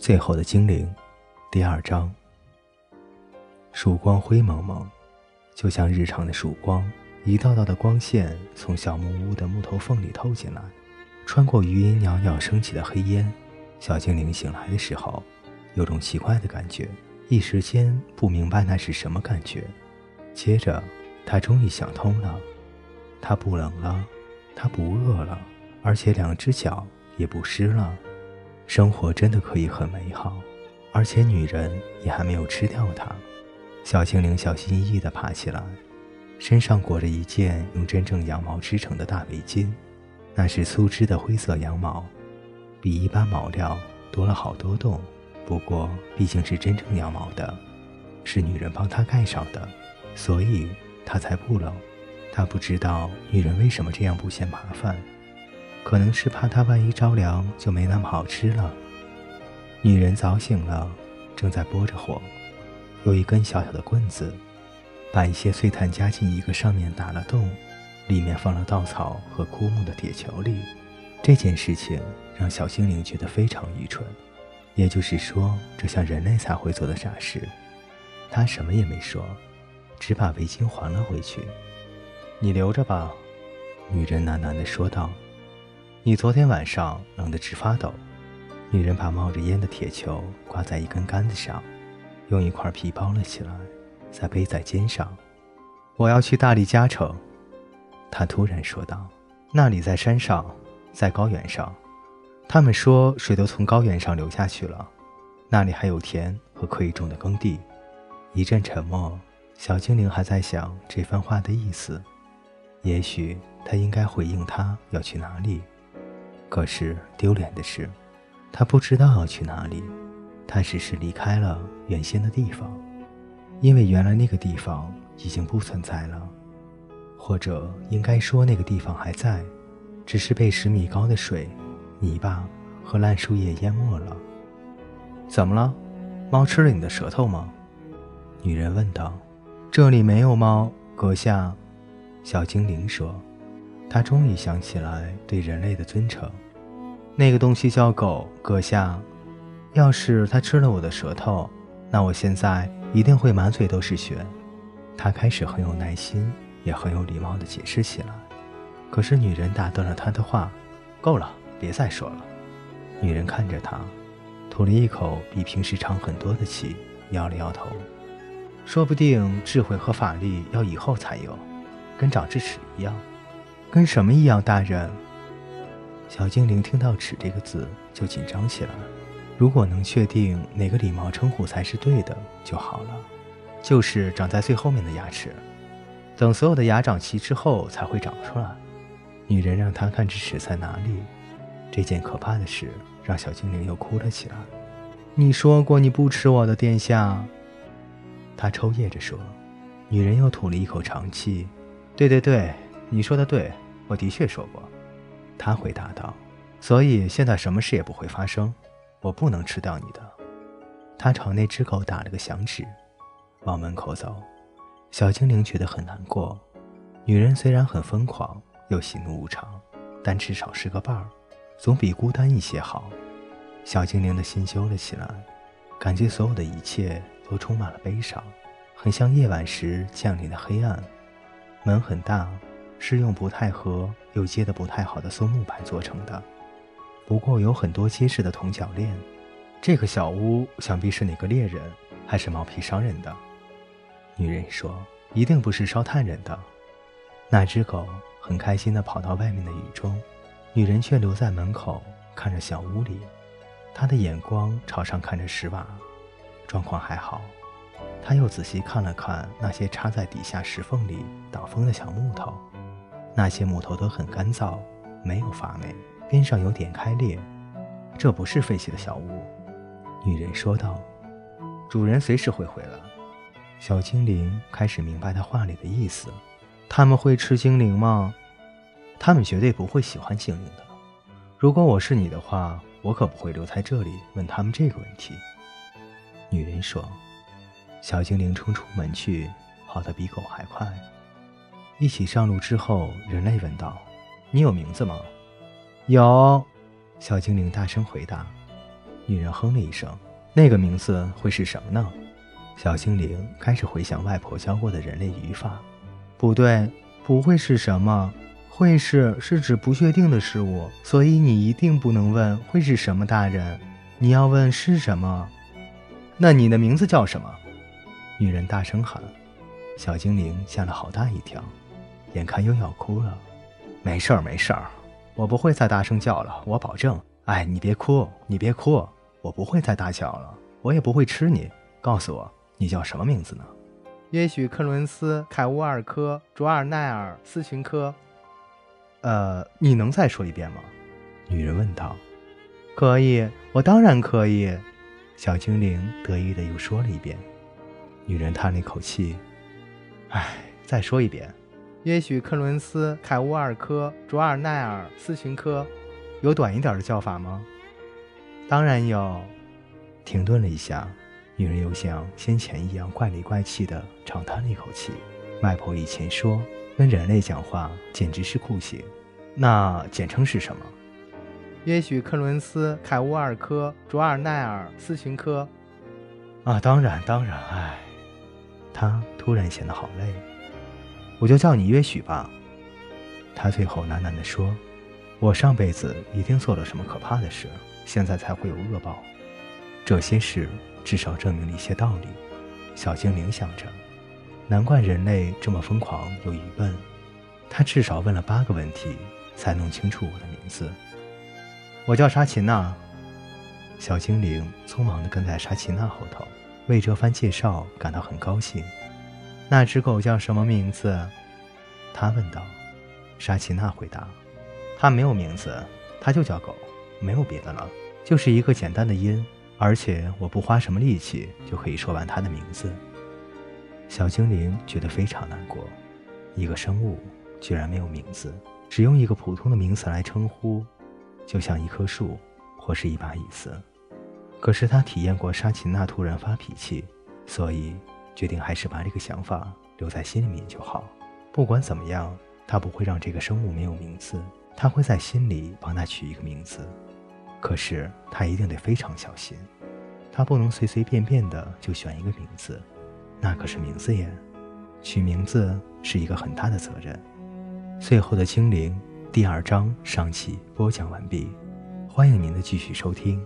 最后的精灵，第二章。曙光灰蒙蒙，就像日常的曙光，一道道的光线从小木屋的木头缝里透进来，穿过余音袅袅升起的黑烟。小精灵醒来的时候，有种奇怪的感觉，一时间不明白那是什么感觉。接着，他终于想通了，他不冷了，他不饿了，而且两只脚也不湿了。生活真的可以很美好，而且女人也还没有吃掉它。小精灵小心翼翼地爬起来，身上裹着一件用真正羊毛织成的大围巾，那是粗织的灰色羊毛，比一般毛料多了好多洞。不过毕竟是真正羊毛的，是女人帮她盖上的，所以她才不冷。她不知道女人为什么这样不嫌麻烦，可能是怕它万一着凉就没那么好吃了。女人早醒了，正在拨着火。有一根小小的棍子，把一些碎炭加进一个上面打了洞，里面放了稻草和枯木的铁球里。这件事情让小精灵觉得非常愚蠢，也就是说，这像人类才会做的傻事。他什么也没说，只把围巾还了回去。你留着吧，女人喃喃地说道。你昨天晚上冷得直发抖。女人把冒着烟的铁球挂在一根杆子上。用一块皮包了起来，再背在肩上。我要去大力加城，他突然说道：“那里在山上，在高原上。他们说水都从高原上流下去了，那里还有田和可以种的耕地。”一阵沉默，小精灵还在想这番话的意思。也许他应该回应他要去哪里，可是丢脸的是，他不知道要去哪里。他只是离开了原先的地方，因为原来那个地方已经不存在了，或者应该说那个地方还在，只是被十米高的水、泥巴和烂树叶淹没了。怎么了？猫吃了你的舌头吗？女人问道。这里没有猫，阁下。小精灵说。他终于想起来对人类的尊称。那个东西叫狗，阁下。要是他吃了我的舌头，那我现在一定会满嘴都是血。他开始很有耐心，也很有礼貌地解释起来。可是女人打断了他的话：“够了，别再说了。”女人看着他，吐了一口比平时长很多的气，摇了摇头：“说不定智慧和法力要以后才有，跟长智齿一样。跟什么一样，大人？”小精灵听到“齿”这个字就紧张起来。如果能确定哪个礼貌称呼才是对的就好了，就是长在最后面的牙齿，等所有的牙长齐之后才会长出来。女人让他看智齿在哪里，这件可怕的事让小精灵又哭了起来。你说过你不吃我的，殿下。他抽噎着说。女人又吐了一口长气。对对对，你说的对，我的确说过。他回答道。所以现在什么事也不会发生。我不能吃掉你的。他朝那只狗打了个响指，往门口走。小精灵觉得很难过。女人虽然很疯狂又喜怒无常，但至少是个伴儿，总比孤单一些好。小精灵的心揪了起来，感觉所有的一切都充满了悲伤，很像夜晚时降临的黑暗。门很大，是用不太合又接得不太好的松木板做成的。不过有很多结实的铜脚链，这个小屋想必是哪个猎人还是毛皮商人的。女人说：“一定不是烧炭人的。”那只狗很开心地跑到外面的雨中，女人却留在门口看着小屋里。她的眼光朝上看着石瓦，状况还好。她又仔细看了看那些插在底下石缝里挡风的小木头，那些木头都很干燥，没有发霉。边上有点开裂，这不是废弃的小屋。女人说道：“主人随时会回来。”小精灵开始明白他话里的意思。他们会吃精灵吗？他们绝对不会喜欢精灵的。如果我是你的话，我可不会留在这里问他们这个问题。女人说。小精灵冲出门去，跑得比狗还快。一起上路之后，人类问道：“你有名字吗？”有，小精灵大声回答。女人哼了一声：“那个名字会是什么呢？”小精灵开始回想外婆教过的人类语法。不对，不会是什么？会是是指不确定的事物，所以你一定不能问会是什么。大人，你要问是什么？那你的名字叫什么？女人大声喊。小精灵吓了好大一跳，眼看又要哭了。没事儿，没事儿，我不会再大声叫了，我保证。哎，你别哭，你别哭，我不会再大叫了，我也不会吃你。告诉我，你叫什么名字呢？约许·克伦斯·凯乌尔科·卓尔奈尔斯琴科。呃，你能再说一遍吗？女人问道。可以，我当然可以。小精灵得意的又说了一遍。女人叹了一口气。唉，再说一遍。约许·克伦斯·凯乌尔科·卓尔奈尔斯琴科。有短一点的叫法吗？当然有。停顿了一下。女人又像先前一样怪里怪气的长叹了一口气。外婆以前说，跟人类讲话简直是酷刑。那简称是什么？约许·克伦斯·凯乌尔科·卓尔奈尔斯琴科。啊，当然，当然。唉，他突然显得好累。我就叫你约许吧。他最后喃喃地说：“我上辈子一定做了什么可怕的事，现在才会有恶报。这些事。”至少证明了一些道理，小精灵想着，难怪人类这么疯狂又愚笨。他至少问了八个问题，才弄清楚我的名字。我叫沙琪娜。小精灵匆忙地跟在沙琪娜后头，为这番介绍感到很高兴。那只狗叫什么名字？他问道。沙琪娜回答：“它没有名字，它就叫狗，没有别的了，就是一个简单的音。”而且我不花什么力气就可以说完它的名字。小精灵觉得非常难过，一个生物居然没有名字，只用一个普通的名词来称呼，就像一棵树或是一把椅子。可是他体验过沙奇娜突然发脾气，所以决定还是把这个想法留在心里面就好。不管怎么样，他不会让这个生物没有名字，他会在心里帮他取一个名字。可是他一定得非常小心，他不能随随便便的就选一个名字，那可是名字耶，取名字是一个很大的责任。最后的精灵第二章上期播讲完毕，欢迎您的继续收听。